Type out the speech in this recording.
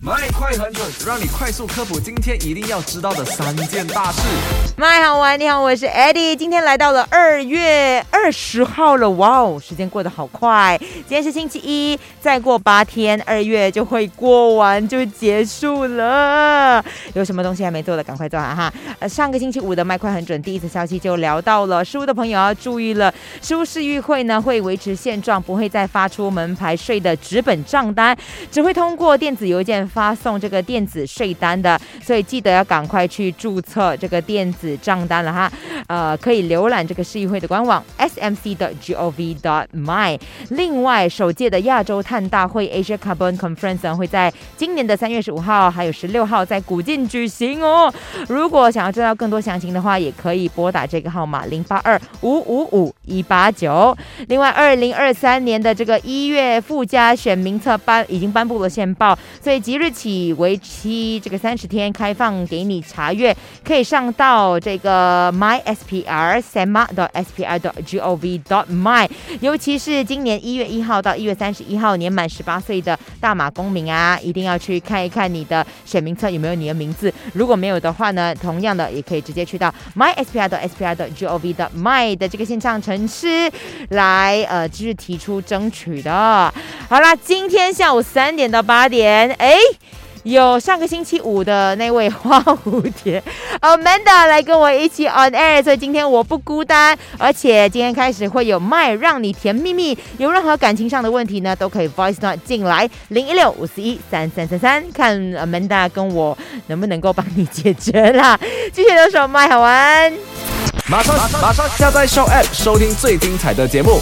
麦快很准，让你快速科普今天一定要知道的三件大事。麦好玩，你好，我是 Eddie，今天来到了二月二十号了，哇哦，时间过得好快，今天是星期一，再过八天，二月就会过完就结束了。有什么东西还没做的，赶快做好哈。呃，上个星期五的麦快很准第一次消息就聊到了，失物的朋友要注意了，失物市议会呢会维持现状，不会再发出门牌税的纸本账单，只会通过电子邮件。发送这个电子税单的，所以记得要赶快去注册这个电子账单了哈。呃，可以浏览这个市议会的官网 smc 的 gov dot my。另外，首届的亚洲碳大会 Asia Carbon Conference 会在今年的三月十五号还有十六号在古晋举行哦。如果想要知道更多详情的话，也可以拨打这个号码零八二五五五一八九。另外，二零二三年的这个一月附加选民册颁已经颁布了线报，所以即日起为期这个三十天开放给你查阅，可以上到这个 my spr sema dot spr dot gov dot my。尤其是今年一月一号到一月三十一号，年满十八岁的大马公民啊，一定要去看一看你的选民册有没有你的名字。如果没有的话呢，同样的也可以直接去到 my spr dot spr dot gov dot my 的这个线上城市来呃，就是提出争取的。好啦，今天下午三点到八点，哎。有上个星期五的那位花蝴蝶 Amanda 来跟我一起 on air，所以今天我不孤单，而且今天开始会有麦让你甜蜜蜜。有任何感情上的问题呢，都可以 voice note 进来零一六五四一三三三三，看 Amanda 跟我能不能够帮你解决啦。谢谢留守麦好玩，马上马上下载 Show App 收听最精彩的节目。